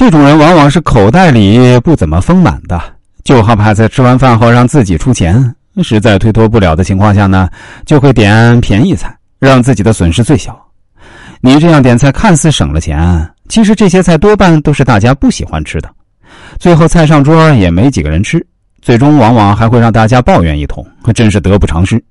这种人往往是口袋里不怎么丰满的，就好怕在吃完饭后让自己出钱。实在推脱不了的情况下呢，就会点便宜菜，让自己的损失最小。你这样点菜看似省了钱，其实这些菜多半都是大家不喜欢吃的，最后菜上桌也没几个人吃，最终往往还会让大家抱怨一通，真是得不偿失。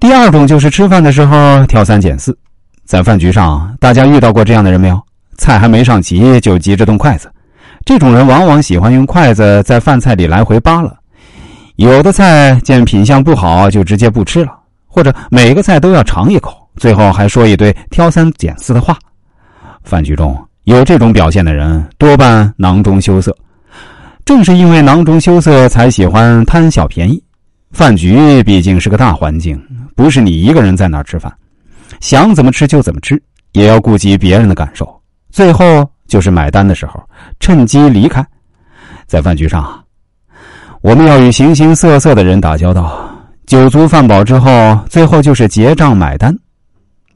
第二种就是吃饭的时候挑三拣四，在饭局上，大家遇到过这样的人没有？菜还没上齐就急着动筷子，这种人往往喜欢用筷子在饭菜里来回扒拉。有的菜见品相不好就直接不吃了，或者每个菜都要尝一口，最后还说一堆挑三拣四的话。饭局中有这种表现的人，多半囊中羞涩。正是因为囊中羞涩，才喜欢贪小便宜。饭局毕竟是个大环境，不是你一个人在那儿吃饭，想怎么吃就怎么吃，也要顾及别人的感受。最后就是买单的时候，趁机离开。在饭局上，我们要与形形色色的人打交道。酒足饭饱之后，最后就是结账买单。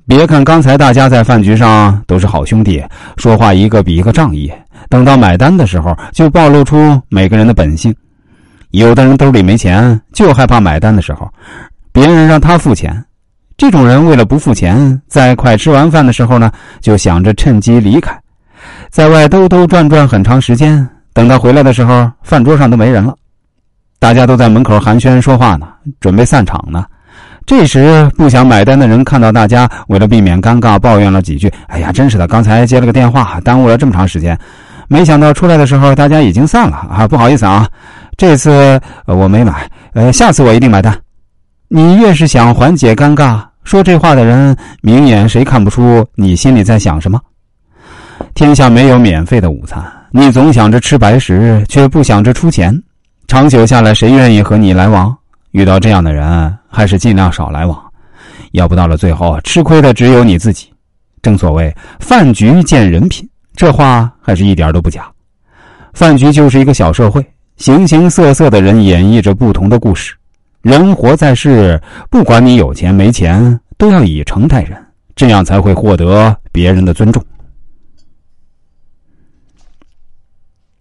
别看刚才大家在饭局上都是好兄弟，说话一个比一个仗义，等到买单的时候，就暴露出每个人的本性。有的人兜里没钱，就害怕买单的时候，别人让他付钱。这种人为了不付钱，在快吃完饭的时候呢，就想着趁机离开，在外兜兜转转很长时间。等他回来的时候，饭桌上都没人了，大家都在门口寒暄说话呢，准备散场呢。这时不想买单的人看到大家，为了避免尴尬，抱怨了几句：“哎呀，真是的，刚才接了个电话，耽误了这么长时间。没想到出来的时候，大家已经散了啊，不好意思啊。”这次我没买，呃，下次我一定买单。你越是想缓解尴尬，说这话的人明眼谁看不出你心里在想什么？天下没有免费的午餐，你总想着吃白食，却不想着出钱，长久下来，谁愿意和你来往？遇到这样的人，还是尽量少来往，要不到了最后，吃亏的只有你自己。正所谓饭局见人品，这话还是一点都不假。饭局就是一个小社会。形形色色的人演绎着不同的故事。人活在世，不管你有钱没钱，都要以诚待人，这样才会获得别人的尊重。